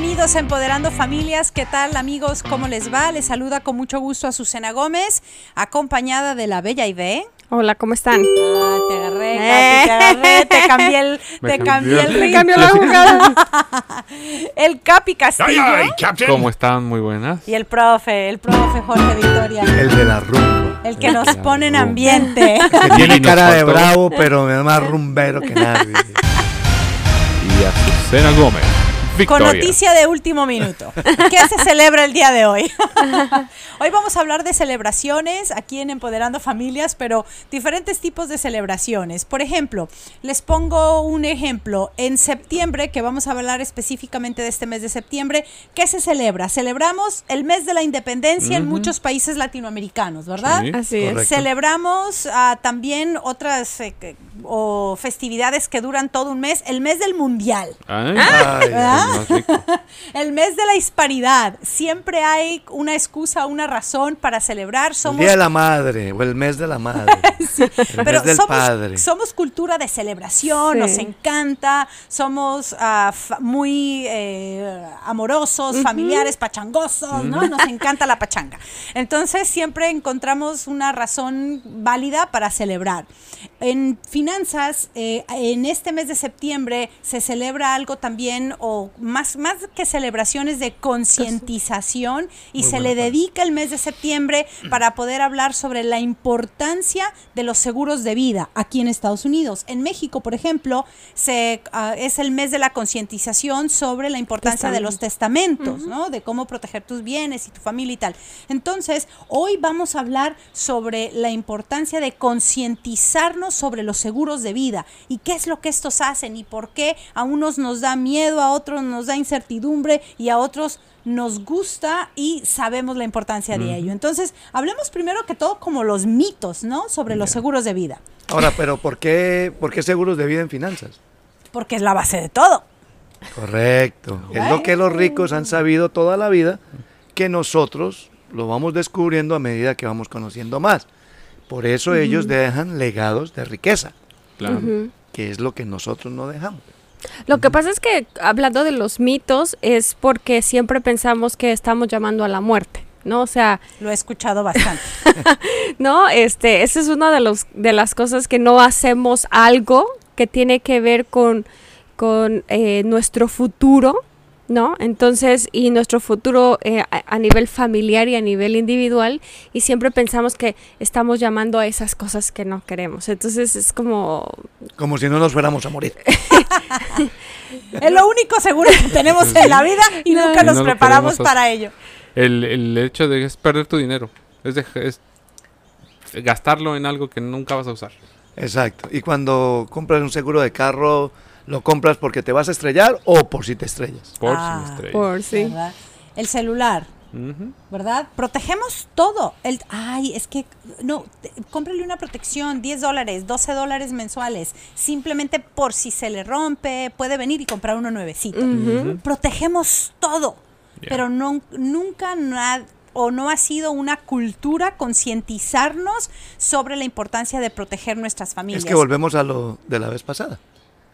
Bienvenidos a Empoderando Familias. ¿Qué tal amigos? ¿Cómo les va? Les saluda con mucho gusto a Susana Gómez, acompañada de la Bella Ivée. Hola, ¿cómo están? Ah, te agarré, Katy, te agarré, te cambié el, Me te cambié el ritmo. cambió la jugada. El Capi Castillo ¿Cómo están? Muy buenas. y el profe, el profe Jorge Victoria, El de la rumba. el que nos pone en ambiente. Que tiene cara de bravo, pero es más rumbero que nadie. Y a Susana Con noticia de último minuto. ¿Qué se celebra el día de hoy? hoy vamos a hablar de celebraciones aquí en Empoderando Familias, pero diferentes tipos de celebraciones. Por ejemplo, les pongo un ejemplo. En septiembre, que vamos a hablar específicamente de este mes de septiembre, ¿qué se celebra? Celebramos el mes de la independencia en muchos países latinoamericanos, ¿verdad? Sí. Así es. Celebramos ah, también otras eh, o festividades que duran todo un mes, el mes del mundial. Ay, Ay, más rico. El mes de la hispanidad. Siempre hay una excusa, una razón para celebrar. el Somos, día de la madre o el mes de la madre. El pero mes del somos, padre. somos cultura de celebración, Sí. nos encanta, somos ah, muy eh, amorosos, familiares, pachangosos, ¿no? Nos encanta la pachanga. Entonces siempre encontramos una razón válida para celebrar. En finanzas, eh, en este mes de septiembre se celebra algo también, o más, más que celebraciones de concientización, y Muy se le dedica el mes de septiembre para poder hablar sobre la importancia de los seguros de vida aquí en Estados Unidos. En México, por ejemplo, se, ah, es el mes de la concientización sobre la importancia de los testamentos, ¿no? De cómo proteger tus bienes y tu familia y tal. Entonces, hoy vamos a hablar sobre la importancia de concientizarnos sobre los seguros de vida y qué es lo que estos hacen y por qué a unos nos da miedo, a otros nos da incertidumbre y a otros nos gusta y sabemos la importancia de ello. Entonces, hablemos primero que todo como los mitos, ¿no? Sobre los seguros de vida, Ahora, pero ¿por qué, ¿por qué seguros de vida en finanzas? porque es la base de todo. Correcto. Es lo que los ricos han sabido toda la vida, que nosotros lo vamos descubriendo a medida que vamos conociendo más. Por eso ellos dejan legados de riqueza, Claro. que es lo que nosotros no dejamos. Lo que pasa es que hablando de los mitos es porque siempre pensamos que estamos llamando a la muerte, ¿no? O sea, Lo he escuchado bastante. no, este, esa es una de los de las cosas que no hacemos algo que tiene que ver con con eh, nuestro futuro, ¿no? Entonces, y nuestro futuro eh, a, a nivel familiar y a nivel individual, y siempre pensamos que estamos llamando a esas cosas que no queremos. Entonces es como Como si no nos fuéramos a morir. es lo único seguro que tenemos en la vida y No. nunca Y nos no preparamos para ello. El, el hecho de es perder tu dinero. Es, de- es gastarlo en algo que nunca vas a usar. Exacto. Y cuando compras un seguro de carro, ¿lo compras porque te vas a estrellar o por si te estrellas? Por Ah, si me estrello. por sí. ¿verdad? El celular. ¿verdad? Protegemos todo. El, ay, es que, no, te- cómprale una protección, 10 dólares, 12 dólares mensuales, simplemente por si se le rompe, puede venir y comprar uno nuevecito. Protegemos todo, pero no, nunca na- o no ha sido una cultura concientizarnos sobre la importancia de proteger nuestras familias. Es que volvemos a lo de la vez pasada.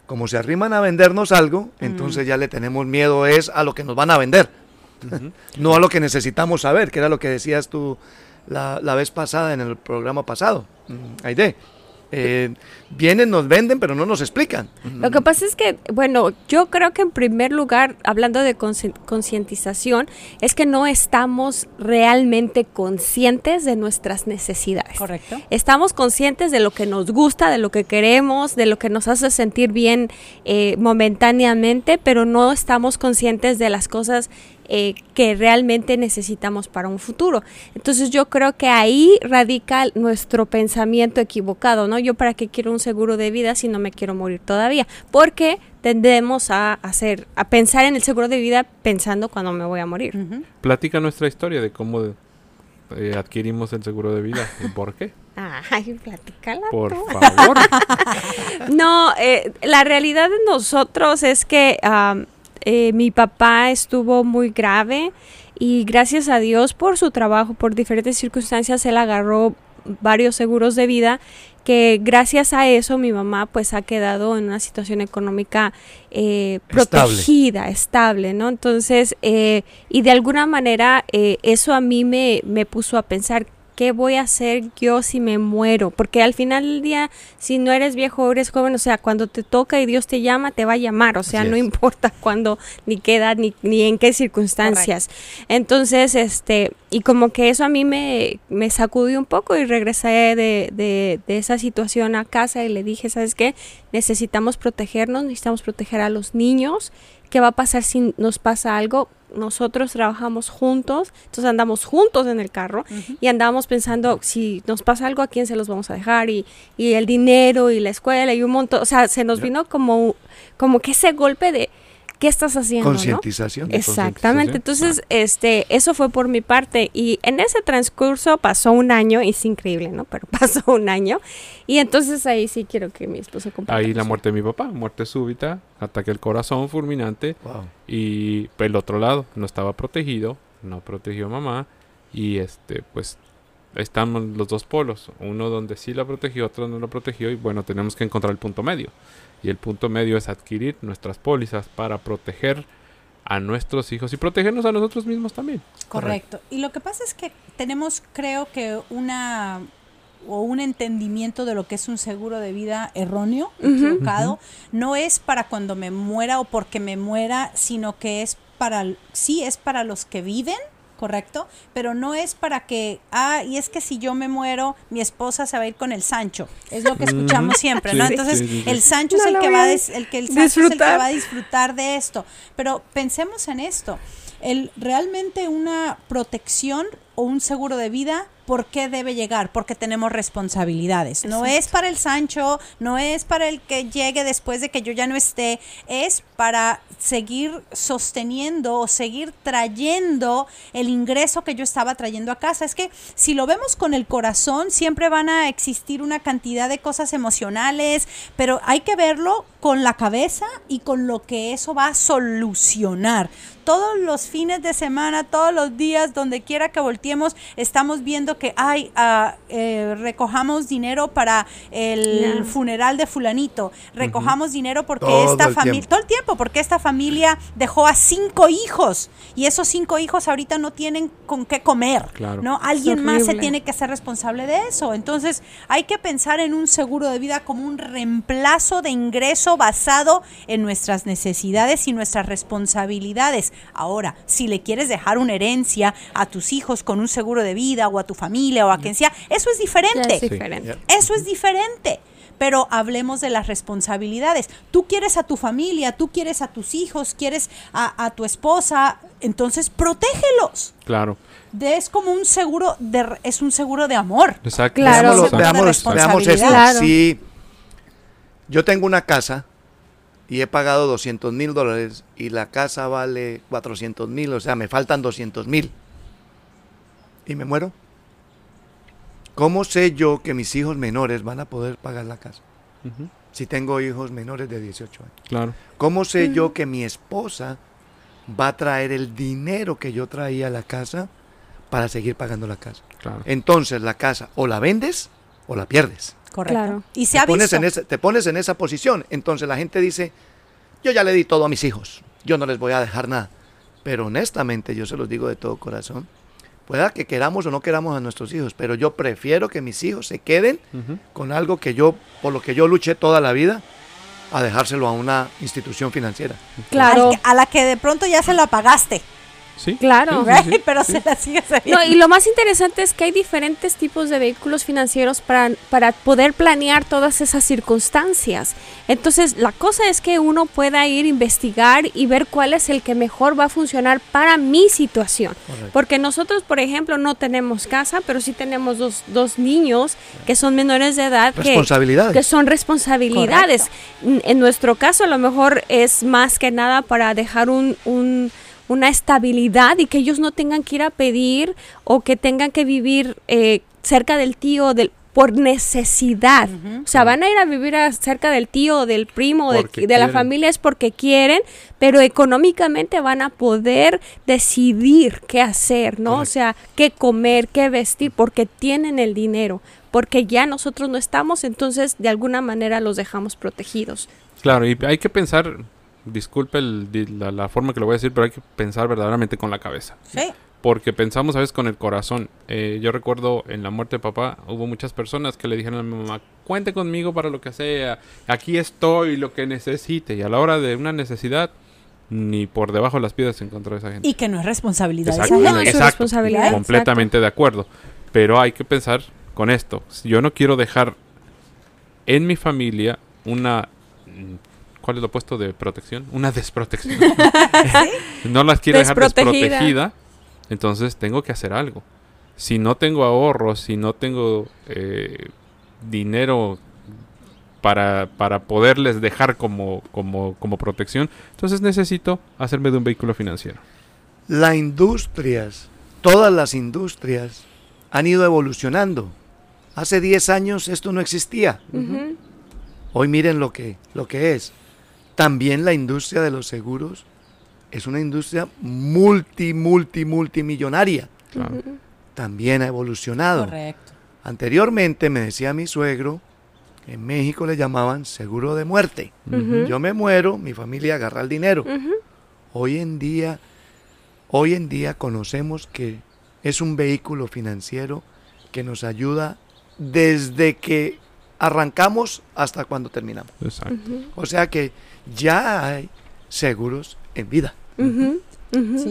Como se arriman a vendernos algo, entonces ya le tenemos miedo es a lo que nos van a vender, no a lo que necesitamos saber, que era lo que decías tú la, la vez pasada en el programa pasado. Aide, eh, vienen, nos venden, pero no nos explican. Lo que pasa es que, bueno, yo creo que en primer lugar, hablando de concientización, es que no estamos realmente conscientes de nuestras necesidades. Correcto. Estamos conscientes de lo que nos gusta, de lo que queremos, de lo que nos hace sentir bien eh, momentáneamente, pero no estamos conscientes de las cosas eh, que realmente necesitamos para un futuro. Entonces yo creo que ahí radica nuestro pensamiento equivocado, ¿no? Yo para qué quiero un seguro de vida si no me quiero morir todavía, porque tendemos a hacer, a pensar en el seguro de vida pensando cuando me voy a morir. Ujú. Platica nuestra historia de cómo eh, adquirimos el seguro de vida y por qué. Ay, platícala. Por tú. favor. No, eh, la realidad de nosotros es que eh, mi papá estuvo muy grave y gracias a Dios por su trabajo, por diferentes circunstancias, él agarró varios seguros de vida que gracias a eso mi mamá pues ha quedado en una situación económica eh, protegida, estable. ¿no? Entonces, eh, y de alguna manera eh, eso a mí me, me puso a pensar ¿qué voy a hacer yo si me muero? Porque al final del día, si no eres viejo o eres joven, o sea, cuando te toca y Dios te llama, te va a llamar, o sea, no importa cuándo, ni qué edad, ni, ni en qué circunstancias. Entonces, este, y como que eso a mí me, me sacudió un poco y regresé de, de, de esa situación a casa y le dije, ¿sabes qué? Necesitamos protegernos, necesitamos proteger a los niños. ¿Qué va a pasar si nos pasa algo? nosotros trabajamos juntos, entonces andamos juntos en el carro y andábamos pensando si nos pasa algo a quién se los vamos a dejar y, y el dinero y la escuela y un montón, o sea, se nos vino como, como que ese golpe de ¿qué estás haciendo? Concientización. Exactamente. Entonces, este, eso fue por mi parte. Y en ese transcurso pasó un año, y es increíble, ¿no? Pero pasó un año. Y entonces ahí sí quiero que mi comparta. Ahí la muerte de mi papá, muerte súbita, ataque al corazón fulminante. Y pues, el otro lado, no estaba protegido, no protegió a mamá. Y este, pues estamos los dos polos, uno donde sí la protegió, otro no la protegió y bueno, tenemos que encontrar el punto medio y el punto medio es adquirir nuestras pólizas para proteger a nuestros hijos y protegernos a nosotros mismos también. Correcto. Y lo que pasa es que tenemos, creo que, una o un entendimiento de lo que es un seguro de vida erróneo, equivocado, no es para cuando me muera o porque me muera, sino que es para, sí, es para los que viven ¿correcto? Pero no es para que, ah, y es que si yo me muero, mi esposa se va a ir con el Sancho. Es lo que escuchamos siempre, ¿no? Entonces, el Sancho es el que va a, el que el Sancho es el que va a disfrutar de esto. Pero pensemos en esto. El realmente una protección o un seguro de vida ¿por qué debe llegar? Porque tenemos responsabilidades. No es para el Sancho, no es para el que llegue después de que yo ya no esté, es para seguir sosteniendo o seguir trayendo el ingreso que yo estaba trayendo a casa. Es que si lo vemos con el corazón, siempre van a existir una cantidad de cosas emocionales, pero hay que verlo con la cabeza y con lo que eso va a solucionar. Todos los fines de semana, todos los días, donde quiera que estamos viendo que, ay, uh, eh, recojamos dinero para el funeral de fulanito, recojamos dinero porque esta familia, todo el tiempo, porque esta familia dejó a cinco hijos y esos cinco hijos ahorita no tienen con qué comer, ¿no? Alguien más se tiene que ser responsable de eso. Entonces, hay que pensar en un seguro de vida como un reemplazo de ingreso basado en nuestras necesidades y nuestras responsabilidades. Ahora, si le quieres dejar una herencia a tus hijos con un seguro de vida o a tu familia o a quien sea, eso es diferente. Eso es diferente pero hablemos de las responsabilidades. Tú quieres a tu familia, tú quieres a tus hijos, quieres a, tu esposa, entonces protégelos. Claro. es como un seguro de es un seguro de amor. Exacto. Claro. Veamos, veamos, esto. Si yo tengo una casa y he pagado 200 mil dólares y la casa vale 400 mil, o sea, me faltan 200 mil y me muero. ¿Cómo sé yo que mis hijos menores van a poder pagar la casa? Si tengo hijos menores de 18 años. Claro. ¿Cómo sé yo que mi esposa va a traer el dinero que yo traía a la casa para seguir pagando la casa? Claro. Entonces la casa o la vendes o la pierdes. Correcto. Y se te, pones en esa, te pones en esa posición. Entonces la gente dice, yo ya le di todo a mis hijos, yo no les voy a dejar nada. Pero honestamente, yo se los digo de todo corazón, pueda que queramos o no queramos a nuestros hijos, pero yo prefiero que mis hijos se queden con algo que yo, por lo que yo luché toda la vida, a dejárselo a una institución financiera. Claro. a la que de pronto ya se la pagaste. Sí. Claro. Pero se la sigue No, y lo más interesante es que hay diferentes tipos de vehículos financieros para, para poder planear todas esas circunstancias. Entonces, la cosa es que uno pueda ir, investigar y ver cuál es el que mejor va a funcionar para mi situación. Porque nosotros, por ejemplo, no tenemos casa, pero sí tenemos dos, dos niños que son menores de edad. Responsabilidades. Que, son responsabilidades. En nuestro caso, a lo mejor es más que nada para dejar un, un una estabilidad y que ellos no tengan que ir a pedir o que tengan que vivir eh, cerca del tío, del, por necesidad. O sea, van a ir a vivir cerca del tío, del primo, de, de la familia es porque quieren, pero económicamente van a poder decidir qué hacer, ¿no? O sea, qué comer, qué vestir, porque tienen el dinero, porque ya nosotros no estamos, entonces de alguna manera los dejamos protegidos. Claro, y hay que pensar, disculpe la, la, forma que lo voy a decir, pero hay que pensar verdaderamente con la cabeza. Sí porque pensamos a veces con el corazón. Eh, yo recuerdo en la muerte de papá, hubo muchas personas que le dijeron a mi mamá, cuente conmigo para lo que sea, aquí estoy, lo que necesite. Y a la hora de una necesidad, ni por debajo de las piedras se encontró esa gente. Y que no es responsabilidad exacto, de esa No, responsabilidad. Completamente de acuerdo. Pero hay que pensar con esto. Yo no quiero dejar en mi familia una ¿cuál es lo opuesto de protección? Una desprotección. no las quiero dejar desprotegida entonces tengo que hacer algo. Si no tengo ahorros, si no tengo eh, dinero para, para, poderles dejar como, como, como protección, entonces necesito hacerme de un vehículo financiero. Las industrias, todas las industrias han ido evolucionando. Hace 10 años esto no existía. Hoy miren lo que, lo que es. También la industria de los seguros es una industria multi, multi, multimillonaria. También ha evolucionado. Correcto. Anteriormente me decía mi suegro, en México le llamaban seguro de muerte. Yo me muero, mi familia agarra el dinero. Hoy en día, hoy en día conocemos que es un vehículo financiero que nos ayuda desde que arrancamos hasta cuando terminamos. O sea que ya hay seguros en vida.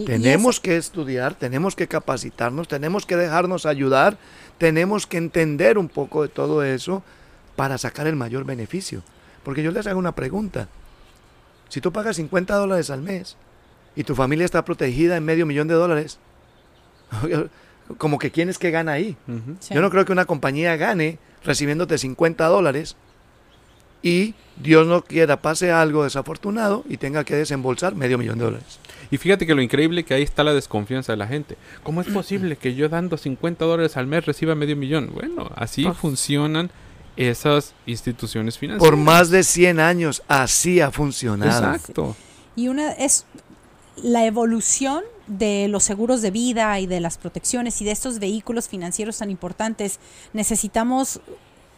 tenemos que estudiar, tenemos que capacitarnos, tenemos que dejarnos ayudar, tenemos que entender un poco de todo eso para sacar el mayor beneficio. Porque yo les hago una pregunta. Si tú pagas 50 dólares al mes y tu familia está protegida en medio millón de dólares, como que quién es que gana ahí. Yo no creo que una compañía gane recibiéndote 50 dólares y Dios no quiera pase algo desafortunado y tenga que desembolsar medio millón de dólares. Y fíjate que lo increíble que ahí está la desconfianza de la gente. ¿Cómo es posible que yo dando 50 dólares al mes reciba medio millón? Bueno, así funcionan esas instituciones financieras. Por más de 100 años así ha funcionado. Exacto. Y una es la evolución de los seguros de vida y de las protecciones y de estos vehículos financieros tan importantes. Necesitamos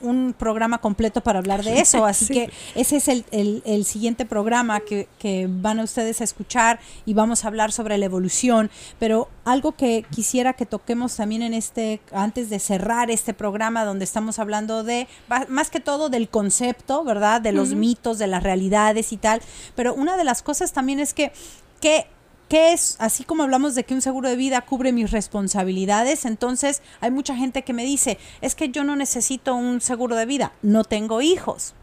un programa completo para hablar de eso, así que ese es el, siguiente programa que, que, van a ustedes a escuchar y vamos a hablar sobre la evolución, pero algo que quisiera que toquemos también en este, antes de cerrar este programa donde estamos hablando de, más que todo del concepto, ¿verdad? De los mitos, de las realidades y tal, pero una de las cosas también es que, que ¿Qué es? Así como hablamos de que un seguro de vida cubre mis responsabilidades, entonces hay mucha gente que me dice, es que yo no necesito un seguro de vida, no tengo hijos.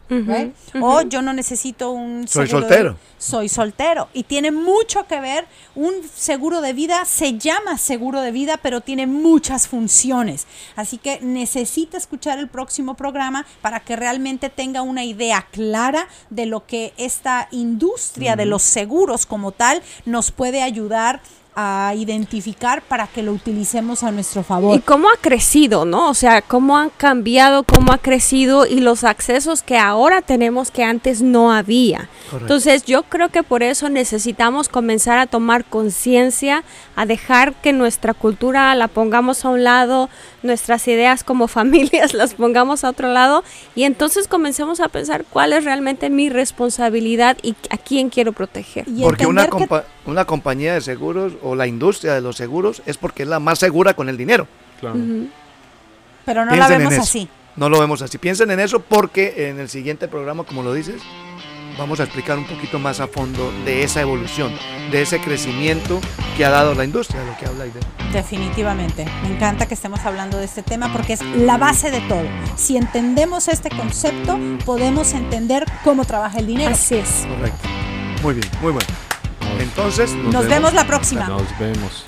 O yo no necesito un soy soltero. soy soltero. Y tiene mucho que ver, un seguro de vida se llama seguro de vida, pero tiene muchas funciones. Así que necesita escuchar el próximo programa para que realmente tenga una idea clara de lo que esta industria de los seguros como tal nos puede ayudar a identificar para que lo utilicemos a nuestro favor. Y cómo ha crecido, ¿no? O sea, cómo han cambiado, cómo ha crecido y los accesos que ahora tenemos que antes no había. Entonces, yo creo que por eso necesitamos comenzar a tomar conciencia, a dejar que nuestra cultura la pongamos a un lado, nuestras ideas como familias las pongamos a otro lado y entonces comencemos a pensar cuál es realmente mi responsabilidad y a quién quiero proteger. Porque una, una compañía de seguros o la industria de los seguros es porque es la más segura con el dinero. Pero no la vemos así. No lo vemos así. Piensen en eso porque en el siguiente programa, como lo dices, vamos a explicar un poquito más a fondo de esa evolución, de ese crecimiento que ha dado la industria, de lo que habla Aide. Definitivamente. Me encanta que estemos hablando de este tema porque es la base de todo. Si entendemos este concepto, podemos entender cómo trabaja el dinero. Así es. Correcto. Muy bien, muy bueno. Entonces, nos, vemos la próxima. Nos vemos.